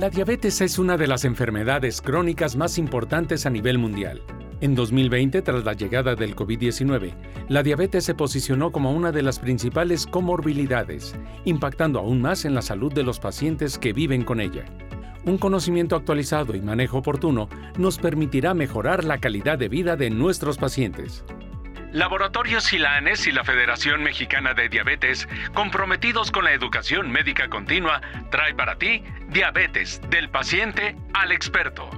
La diabetes es una de las enfermedades crónicas más importantes a nivel mundial. En 2020, tras la llegada del COVID-19, la diabetes se posicionó como una de las principales comorbilidades, impactando aún más en la salud de los pacientes que viven con ella. Un conocimiento actualizado y manejo oportuno nos permitirá mejorar la calidad de vida de nuestros pacientes. Laboratorios Silanes y la Federación Mexicana de Diabetes, comprometidos con la educación médica continua, trae para ti Diabetes del paciente al experto.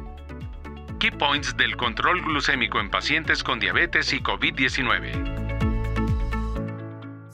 Key points del control glucémico en pacientes con diabetes y COVID-19.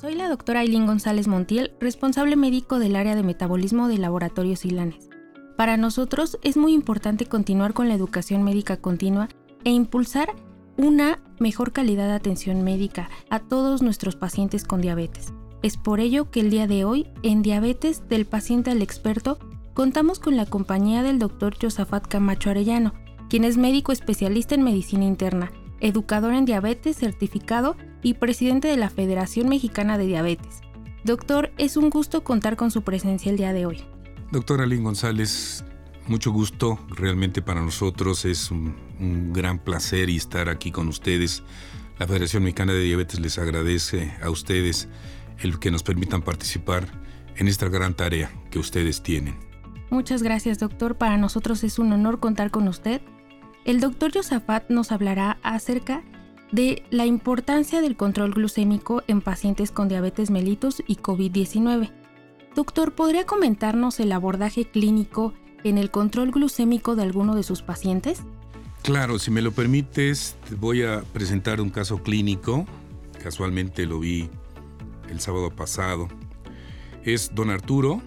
Soy la doctora Aileen González Montiel, responsable médico del área de metabolismo de Laboratorios Silanes. Para nosotros es muy importante continuar con la educación médica continua e impulsar una mejor calidad de atención médica a todos nuestros pacientes con diabetes. Es por ello que el día de hoy, en Diabetes del paciente al experto, contamos con la compañía del Dr. Josafat Camacho Arellano, quien es médico especialista en medicina interna, educador en diabetes certificado y presidente de la Federación Mexicana de Diabetes. Doctor, es un gusto contar con su presencia el día de hoy. Doctora Lynn González, mucho gusto, realmente para nosotros es un, gran placer estar aquí con ustedes. La Federación Mexicana de Diabetes les agradece a ustedes el que nos permitan participar en esta gran tarea que ustedes tienen. Muchas gracias, doctor. Para nosotros es un honor contar con usted. El doctor Yosafat nos hablará acerca de la importancia del control glucémico en pacientes con diabetes mellitus y COVID-19. Doctor, ¿podría comentarnos el abordaje clínico en el control glucémico de alguno de sus pacientes? Claro, si me lo permites, te voy a presentar un caso clínico. Casualmente lo vi el sábado pasado. Es don Arturo,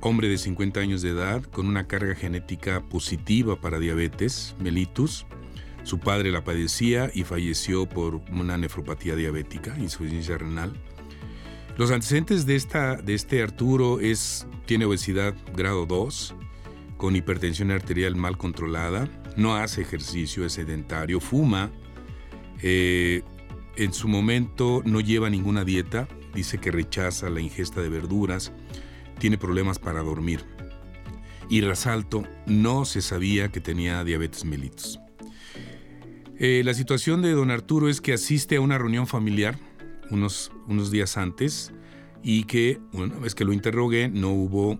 hombre de 50 años de edad, con una carga genética positiva para diabetes, mellitus. Su padre la padecía y falleció por una nefropatía diabética, insuficiencia renal. Los antecedentes de, esta, de este Arturo es, tiene obesidad grado 2, con hipertensión arterial mal controlada, no hace ejercicio, es sedentario, fuma, eh, en su momento no lleva ninguna dieta, dice que rechaza la ingesta de verduras, tiene problemas para dormir. Y resalto, no se sabía que tenía diabetes mellitus. Eh, la situación de don Arturo es que asiste a una reunión familiar unos, unos días antes y que una vez que lo interrogué no hubo,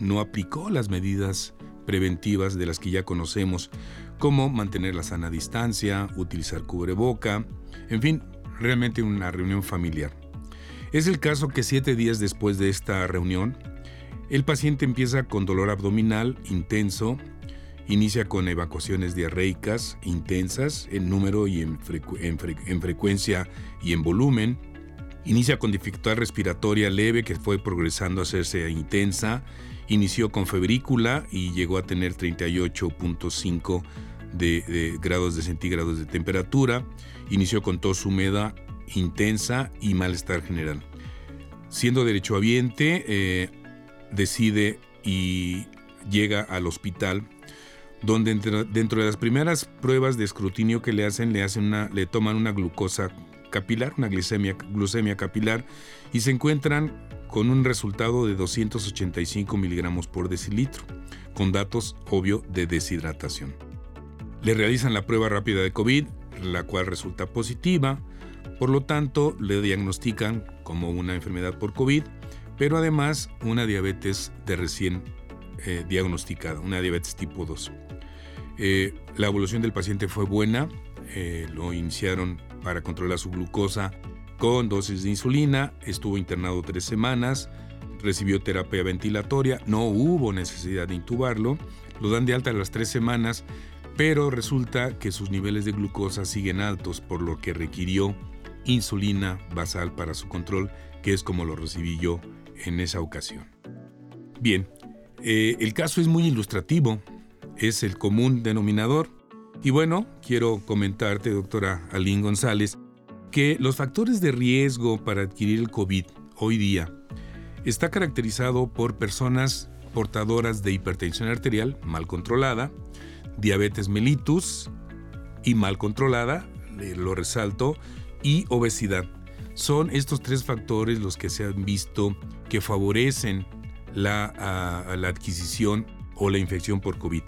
no aplicó las medidas preventivas de las que ya conocemos, como mantener la sana distancia, utilizar cubreboca, en fin, realmente una reunión familiar. Es el caso que siete días después de esta reunión, el paciente empieza con dolor abdominal intenso, inicia con evacuaciones diarreicas intensas en número y en, en frecuencia y en volumen, inicia con dificultad respiratoria leve que fue progresando a hacerse intensa, Inició con febrícula y llegó a tener 38.5 de, grados de centígrados de temperatura. Inició con tos húmeda intensa y malestar general. Siendo derechohabiente, eh, decide y llega al hospital donde dentro de las primeras pruebas de escrutinio que le hacen, le, hacen una, le toman una glucosa capilar, una glucemia, glucemia capilar, y se encuentran con un resultado de 285 miligramos por decilitro, con datos obvio de deshidratación. Le realizan la prueba rápida de COVID, la cual resulta positiva, por lo tanto le diagnostican como una enfermedad por COVID, pero además una diabetes de recién eh, diagnosticada, una diabetes tipo 2. Eh, la evolución del paciente fue buena, eh, lo iniciaron para controlar su glucosa con dosis de insulina, estuvo internado tres semanas, recibió terapia ventilatoria, no hubo necesidad de intubarlo, lo dan de alta a las tres semanas, pero resulta que sus niveles de glucosa siguen altos, por lo que requirió insulina basal para su control, que es como lo recibí yo en esa ocasión. Bien, eh, el caso es muy ilustrativo, es el común denominador. Y bueno, quiero comentarte, doctora Aline González, que los factores de riesgo para adquirir el COVID hoy día está caracterizado por personas portadoras de hipertensión arterial mal controlada, diabetes mellitus y mal controlada, lo resalto, y obesidad. Son estos tres factores los que se han visto que favorecen la, la adquisición o la infección por COVID.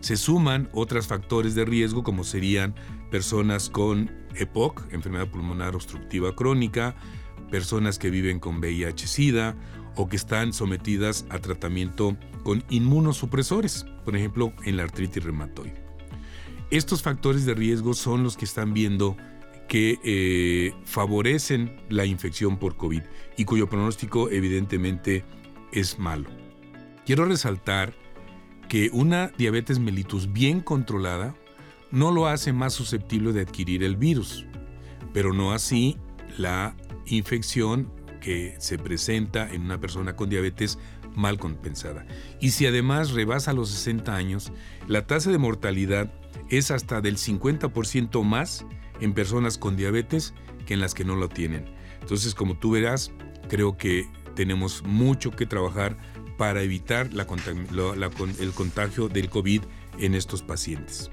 Se suman otros factores de riesgo como serían personas con EPOC, enfermedad pulmonar obstructiva crónica, personas que viven con VIH-Sida o que están sometidas a tratamiento con inmunosupresores, por ejemplo, en la artritis reumatoide. Estos factores de riesgo son los que están viendo que eh, favorecen la infección por COVID y cuyo pronóstico evidentemente es malo. Quiero resaltar que una diabetes mellitus bien controlada no lo hace más susceptible de adquirir el virus, pero no así la infección que se presenta en una persona con diabetes mal compensada. Y si además rebasa los 60 años, la tasa de mortalidad es hasta del 50% más en personas con diabetes que en las que no lo tienen. Entonces, como tú verás, creo que tenemos mucho que trabajar para evitar el contagio del COVID en estos pacientes.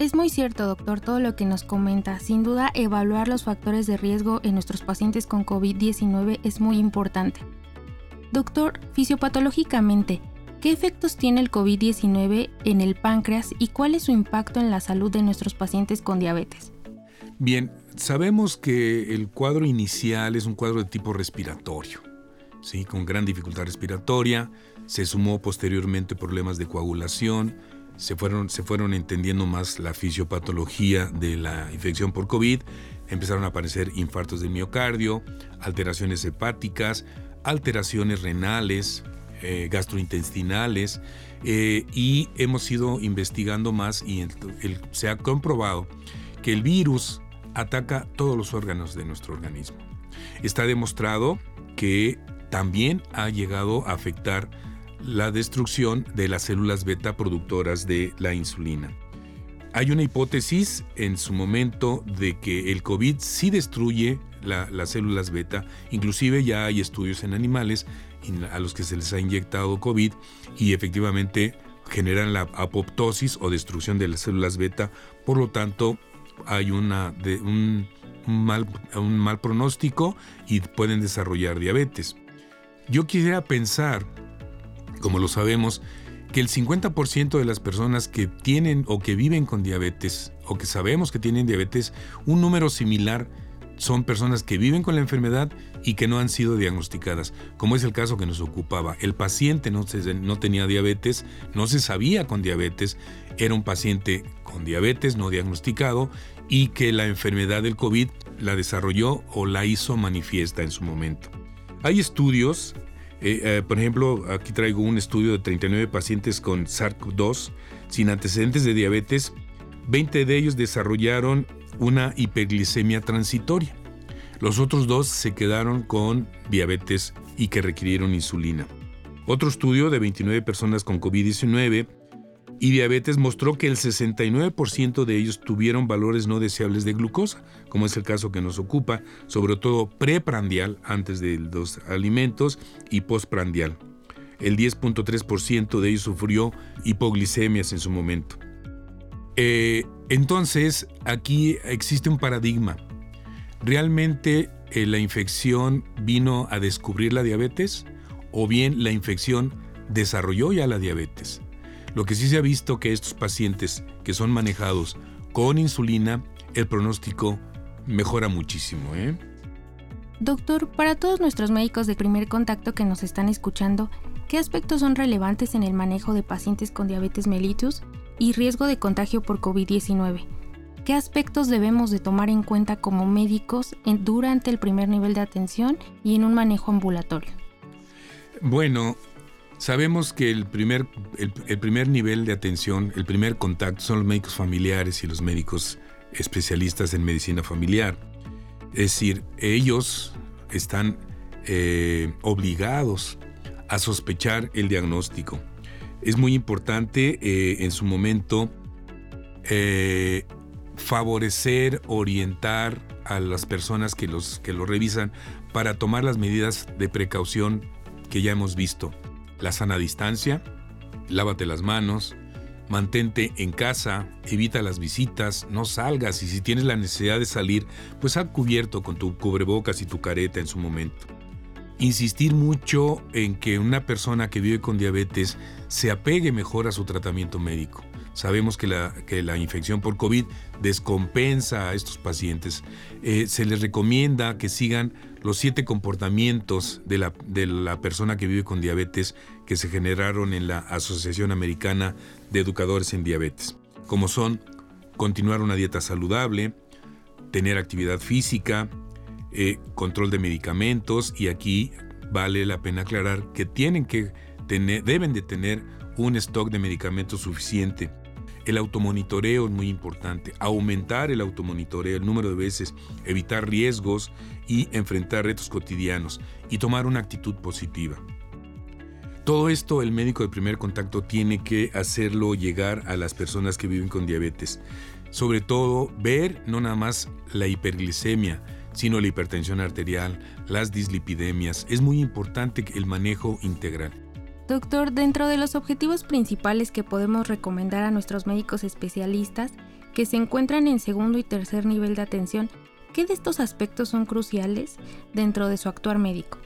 Es muy cierto, doctor, todo lo que nos comenta. Sin duda, evaluar los factores de riesgo en nuestros pacientes con COVID-19 es muy importante. Doctor, fisiopatológicamente, ¿qué efectos tiene el COVID-19 en el páncreas y cuál es su impacto en la salud de nuestros pacientes con diabetes? Bien, sabemos que el cuadro inicial es un cuadro de tipo respiratorio, ¿sí? con gran dificultad respiratoria, se sumó posteriormente problemas de coagulación, se fueron, se fueron entendiendo más la fisiopatología de la infección por COVID, empezaron a aparecer infartos de miocardio, alteraciones hepáticas, alteraciones renales, eh, gastrointestinales, eh, y hemos ido investigando más y se ha comprobado que el virus ataca todos los órganos de nuestro organismo. Está demostrado que también ha llegado a afectar la destrucción de las células beta productoras de la insulina. Hay una hipótesis en su momento de que el COVID sí destruye las células beta, inclusive ya hay estudios en animales a los que se les ha inyectado COVID y efectivamente generan la apoptosis o destrucción de las células beta, por lo tanto hay una, un, mal, un mal pronóstico y pueden desarrollar diabetes. Yo quisiera pensar como lo sabemos, que el 50% de las personas que tienen o que viven con diabetes o que sabemos que tienen diabetes, un número similar son personas que viven con la enfermedad y que no han sido diagnosticadas, como es el caso que nos ocupaba. El paciente no, no tenía diabetes, no se sabía con diabetes, era un paciente con diabetes no diagnosticado y que la enfermedad del COVID la desarrolló o la hizo manifiesta en su momento. Hay estudios eh, eh, por ejemplo, aquí traigo un estudio de 39 pacientes con SARS-CoV-2 sin antecedentes de diabetes. 20 de ellos desarrollaron una hiperglicemia transitoria. Los otros dos se quedaron con diabetes y que requirieron insulina. Otro estudio de 29 personas con COVID-19 y diabetes mostró que el 69% de ellos tuvieron valores no deseables de glucosa, como es el caso que nos ocupa, sobre todo preprandial antes de los alimentos y postprandial. El 10.3% de ellos sufrió hipoglicemias en su momento. Eh, entonces, aquí existe un paradigma. ¿Realmente eh, la infección vino a descubrir la diabetes? ¿O bien la infección desarrolló ya la diabetes? Lo que sí se ha visto que estos pacientes que son manejados con insulina, el pronóstico mejora muchísimo. ¿eh? Doctor, para todos nuestros médicos de primer contacto que nos están escuchando, ¿qué aspectos son relevantes en el manejo de pacientes con diabetes mellitus y riesgo de contagio por COVID-19? ¿Qué aspectos debemos de tomar en cuenta como médicos durante el primer nivel de atención y en un manejo ambulatorio? Bueno, Sabemos que el primer, el, primer nivel de atención, el primer contacto son los médicos familiares y los médicos especialistas en medicina familiar. Es decir, ellos están eh, obligados a sospechar el diagnóstico. Es muy importante eh, en su momento eh, favorecer, orientar a las personas que, los, que lo revisan para tomar las medidas de precaución que ya hemos visto la sana distancia, lávate las manos, mantente en casa, evita las visitas, no salgas y si tienes la necesidad de salir, pues ha cubierto con tu cubrebocas y tu careta en su momento. insistir mucho en que una persona que vive con diabetes se apegue mejor a su tratamiento médico. Sabemos que la, que la infección por COVID descompensa a estos pacientes. Eh, se les recomienda que sigan los siete comportamientos de la, de la persona que vive con diabetes que se generaron en la Asociación Americana de Educadores en Diabetes, como son continuar una dieta saludable, tener actividad física, eh, control de medicamentos y aquí vale la pena aclarar que tienen que tener, deben de tener un stock de medicamentos suficiente. El automonitoreo es muy importante, aumentar el automonitoreo, el número de veces, evitar riesgos y enfrentar retos cotidianos y tomar una actitud positiva. Todo esto el médico de primer contacto tiene que hacerlo llegar a las personas que viven con diabetes. Sobre todo, ver no nada más la hiperglicemia, sino la hipertensión arterial, las dislipidemias. Es muy importante el manejo integral. Doctor, dentro de los objetivos principales que podemos recomendar a nuestros médicos especialistas que se encuentran en segundo y tercer nivel de atención, ¿qué de estos aspectos son cruciales dentro de su actuar médico?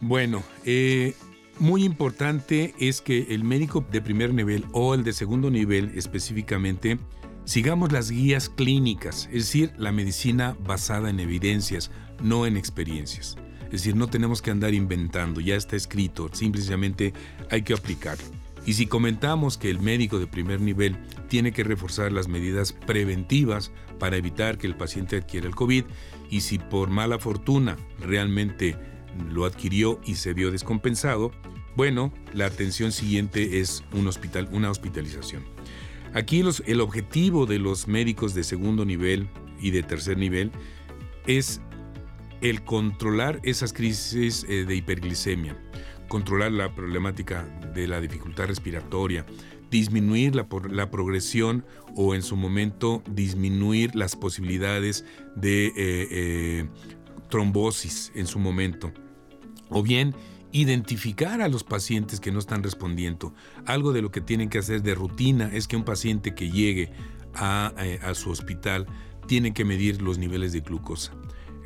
Bueno, eh, muy importante es que el médico de primer nivel o el de segundo nivel específicamente sigamos las guías clínicas, es decir, la medicina basada en evidencias, no en experiencias. Es decir, no tenemos que andar inventando, ya está escrito, simplemente hay que aplicarlo. Y si comentamos que el médico de primer nivel tiene que reforzar las medidas preventivas para evitar que el paciente adquiera el COVID, y si por mala fortuna realmente lo adquirió y se vio descompensado, bueno, la atención siguiente es un hospital, una hospitalización. Aquí el objetivo de los médicos de segundo nivel y de tercer nivel es el controlar esas crisis eh, de hiperglicemia, controlar la problemática de la dificultad respiratoria, disminuir la, progresión o en su momento disminuir las posibilidades de eh, eh, trombosis en su momento. O bien identificar a los pacientes que no están respondiendo. Algo de lo que tienen que hacer de rutina es que un paciente que llegue a, su hospital tiene que medir los niveles de glucosa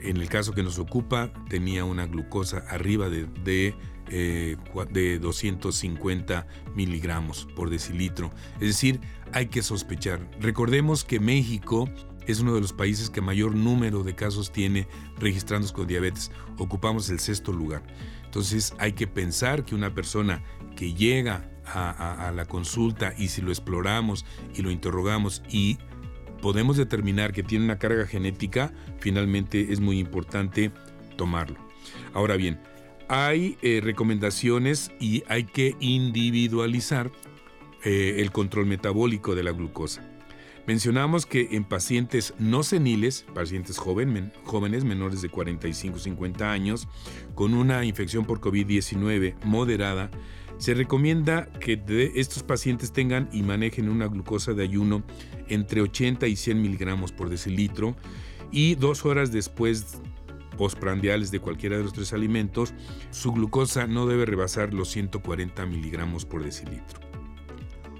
en el caso que nos ocupa, tenía una glucosa arriba de, de, 250 eh, miligramos por decilitro. Es decir, hay que sospechar. Recordemos que México es uno de los países que mayor número de casos tiene registrados con diabetes. Ocupamos el sexto lugar. Entonces hay que pensar que una persona que llega a la consulta y si lo exploramos y lo interrogamos y podemos determinar que tiene una carga genética, finalmente es muy importante tomarlo. Ahora bien, hay eh, recomendaciones y hay que individualizar eh, el control metabólico de la glucosa. Mencionamos que en pacientes no seniles, pacientes jóvenes menores de 45-50 años, con una infección por COVID-19 moderada, se recomienda que estos pacientes tengan y manejen una glucosa de ayuno entre 80 y 100 miligramos por decilitro y dos horas después postprandiales de cualquiera de los tres alimentos, su glucosa no debe rebasar los 140 miligramos por decilitro.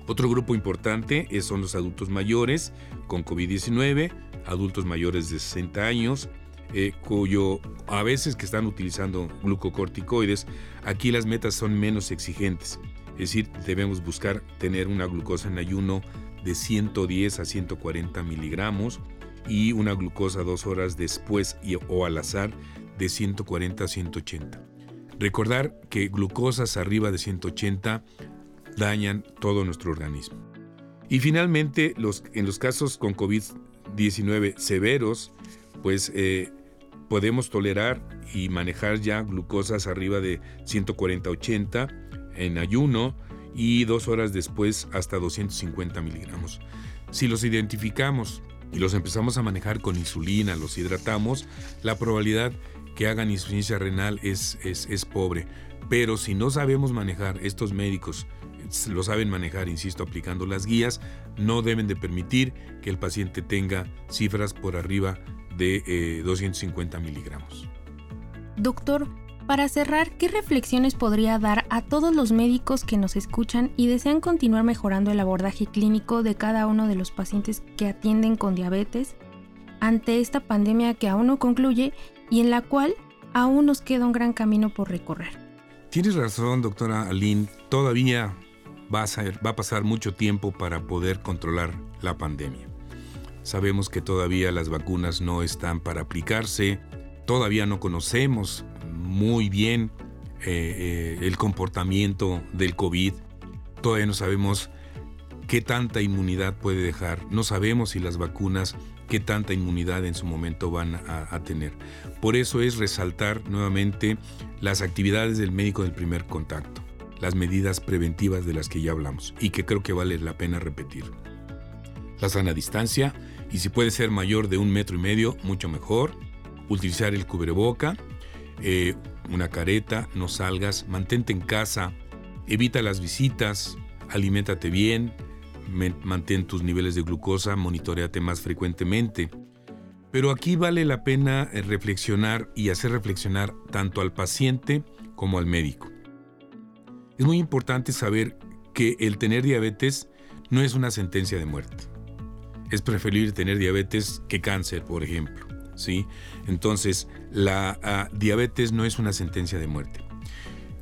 Otro grupo importante son los adultos mayores con COVID-19, adultos mayores de 60 años, eh, cuyo a veces que están utilizando glucocorticoides, aquí las metas son menos exigentes. Es decir, debemos buscar tener una glucosa en ayuno de 110 a 140 miligramos y una glucosa dos horas después o al azar de 140 a 180. Recordar que glucosas arriba de 180 dañan todo nuestro organismo. Y finalmente, los, en los casos con COVID-19 severos, pues eh, podemos tolerar y manejar ya glucosas arriba de 140-80 en ayuno y dos horas después hasta 250 miligramos. Si los identificamos y los empezamos a manejar con insulina, los hidratamos, la probabilidad que hagan insuficiencia renal es, es, es pobre. Pero si no sabemos manejar, estos médicos lo saben manejar, insisto, aplicando las guías, no deben de permitir que el paciente tenga cifras por arriba de 250 eh, miligramos. Doctor, para cerrar, ¿qué reflexiones podría dar a todos los médicos que nos escuchan y desean continuar mejorando el abordaje clínico de cada uno de los pacientes que atienden con diabetes ante esta pandemia que aún no concluye y en la cual aún nos queda un gran camino por recorrer. Tienes razón, doctora Aline. Todavía va a, ser, va a pasar mucho tiempo para poder controlar la pandemia. Sabemos que todavía las vacunas no están para aplicarse, todavía no conocemos muy bien eh, eh, el comportamiento del COVID, todavía no sabemos qué tanta inmunidad puede dejar, no sabemos si las vacunas qué tanta inmunidad en su momento van a, tener. Por eso es resaltar nuevamente las actividades del médico del primer contacto, las medidas preventivas de las que ya hablamos y que creo que vale la pena repetir. La sana distancia, y si puede ser mayor de un metro y medio, mucho mejor. Utilizar el cubreboca, eh, una careta, no salgas, mantente en casa, evita las visitas, aliméntate bien, mantén tus niveles de glucosa, monitoreate más frecuentemente. Pero aquí vale la pena eh, reflexionar y hacer reflexionar tanto al paciente como al médico. Es muy importante saber que el tener diabetes no es una sentencia de muerte. Es preferible tener diabetes que cáncer, por ejemplo. ¿sí? Entonces, la ah, diabetes no es una sentencia de muerte.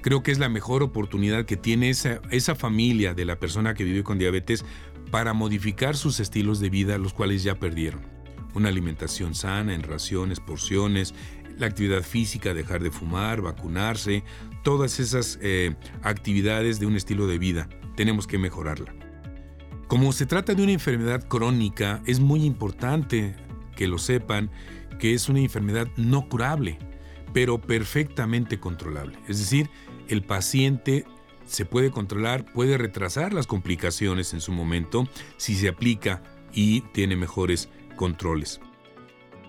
Creo que es la mejor oportunidad que tiene esa, esa familia de la persona que vive con diabetes para modificar sus estilos de vida, los cuales ya perdieron. Una alimentación sana, en raciones, porciones, la actividad física, dejar de fumar, vacunarse, todas esas eh, actividades de un estilo de vida, tenemos que mejorarla. Como se trata de una enfermedad crónica, es muy importante que lo sepan que es una enfermedad no curable, pero perfectamente controlable. Es decir, el paciente se puede controlar, puede retrasar las complicaciones en su momento si se aplica y tiene mejores controles.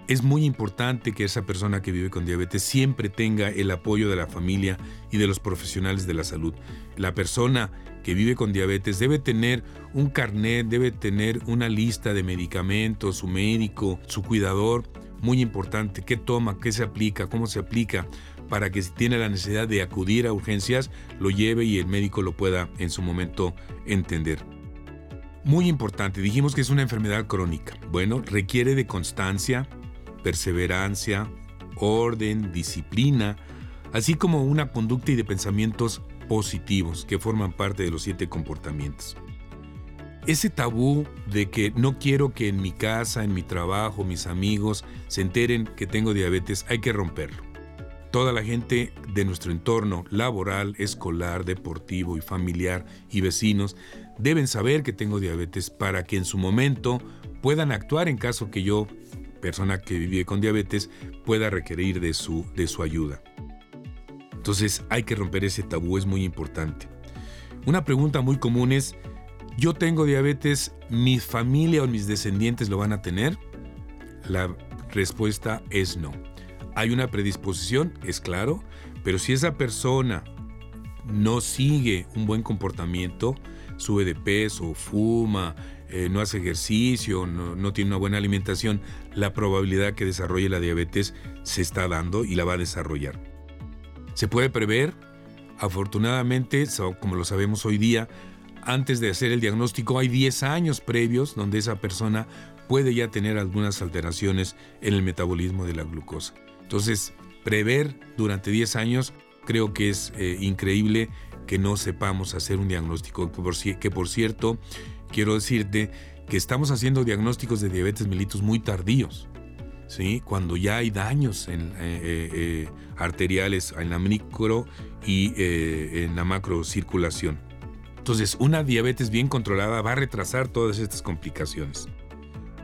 Es muy importante que esa persona que vive con diabetes siempre tenga el apoyo de la familia y de los profesionales de la salud. La persona que vive con diabetes debe tener un carnet, debe tener una lista de medicamentos, su médico, su cuidador, muy importante, qué toma, qué se aplica, cómo se aplica, para que si tiene la necesidad de acudir a urgencias, lo lleve y el médico lo pueda en su momento entender. Muy importante, dijimos que es una enfermedad crónica. Bueno, requiere de constancia, perseverancia, orden, disciplina, así como una conducta y de pensamientos positivos que forman parte de los siete comportamientos. Ese tabú de que no quiero que en mi casa, en mi trabajo, mis amigos se enteren que tengo diabetes, hay que romperlo. Toda la gente de nuestro entorno laboral, escolar, deportivo y familiar y vecinos deben saber que tengo diabetes para que en su momento puedan actuar en caso que yo, persona que vive con diabetes, pueda requerir de su, de su ayuda. Entonces hay que romper ese tabú, es muy importante. Una pregunta muy común es, ¿yo tengo diabetes, mi familia o mis descendientes lo van a tener? La respuesta es no. Hay una predisposición, es claro, pero si esa persona no sigue un buen comportamiento, sube de peso, fuma, eh, no hace ejercicio, no, no, tiene una buena alimentación, la probabilidad que desarrolle la diabetes se está dando y la va a desarrollar. Se puede prever, afortunadamente, como lo sabemos hoy día, antes de hacer el diagnóstico hay 10 años previos donde esa persona puede ya tener algunas alteraciones en el metabolismo de la glucosa. Entonces, prever durante 10 años creo que es eh, increíble que no sepamos hacer un diagnóstico, que por, cierto, quiero decirte que estamos haciendo diagnósticos de diabetes mellitus muy tardíos. ¿Sí? cuando ya hay daños en, eh, eh, arteriales en la micro y en la macro circulación. Entonces, una diabetes bien controlada va a retrasar todas estas complicaciones.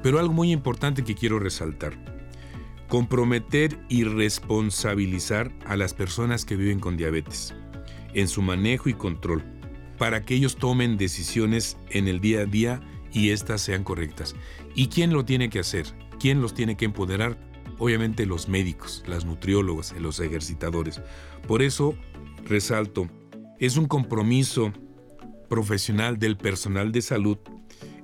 Pero algo muy importante que quiero resaltar. Comprometer y responsabilizar a las personas que viven con diabetes en su manejo y control para que ellos tomen decisiones en el día a día y éstas sean correctas. ¿Y quién lo tiene que hacer? ¿Quién los tiene que empoderar? Obviamente los médicos, las nutriólogas, los ejercitadores. Por eso, resalto, es un compromiso profesional del personal de salud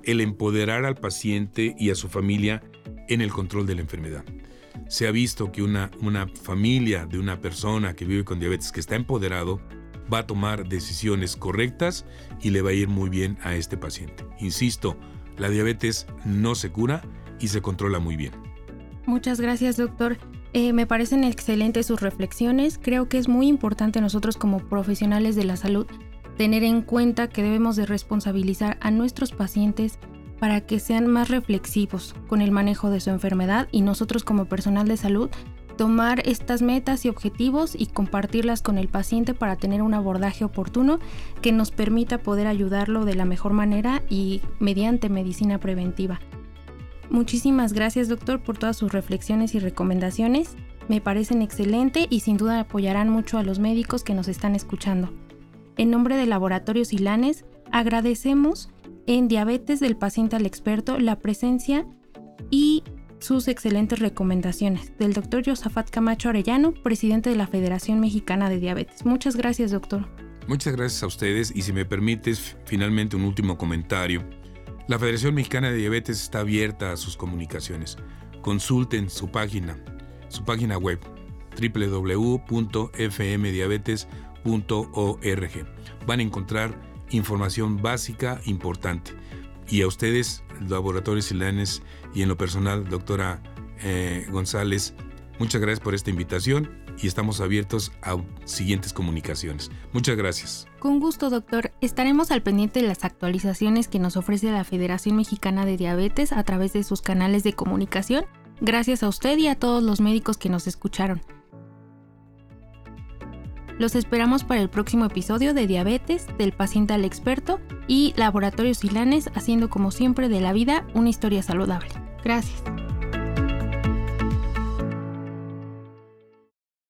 el empoderar al paciente y a su familia en el control de la enfermedad se ha visto que una, una familia de una persona que vive con diabetes que está empoderado va a tomar decisiones correctas y le va a ir muy bien a este paciente. Insisto, la diabetes no se cura y se controla muy bien. Muchas gracias, doctor. Eh, me parecen excelentes sus reflexiones. Creo que es muy importante nosotros como profesionales de la salud tener en cuenta que debemos de responsabilizar a nuestros pacientes para que sean más reflexivos con el manejo de su enfermedad y nosotros como personal de salud tomar estas metas y objetivos y compartirlas con el paciente para tener un abordaje oportuno que nos permita poder ayudarlo de la mejor manera y mediante medicina preventiva. Muchísimas gracias doctor por todas sus reflexiones y recomendaciones. Me parecen excelente y sin duda apoyarán mucho a los médicos que nos están escuchando. En nombre de Laboratorios Ilanes, agradecemos en Diabetes del Paciente al Experto la presencia y sus excelentes recomendaciones del doctor Josafat Camacho Arellano, presidente de la Federación Mexicana de Diabetes. Muchas gracias, doctor. Muchas gracias a ustedes y si me permites, finalmente un último comentario. La Federación Mexicana de Diabetes está abierta a sus comunicaciones. Consulten su página, su página web www.fmdiabetes.org. Van a encontrar información básica importante. Y a ustedes, Laboratorios Silanes, y en lo personal, doctora eh, González, muchas gracias por esta invitación y estamos abiertos a siguientes comunicaciones. Muchas gracias. Con gusto, doctor. Estaremos al pendiente de las actualizaciones que nos ofrece la Federación Mexicana de Diabetes a través de sus canales de comunicación. Gracias a usted y a todos los médicos que nos escucharon. Los esperamos para el próximo episodio de Diabetes, del paciente al experto y Laboratorios Silanes haciendo como siempre de la vida una historia saludable. Gracias.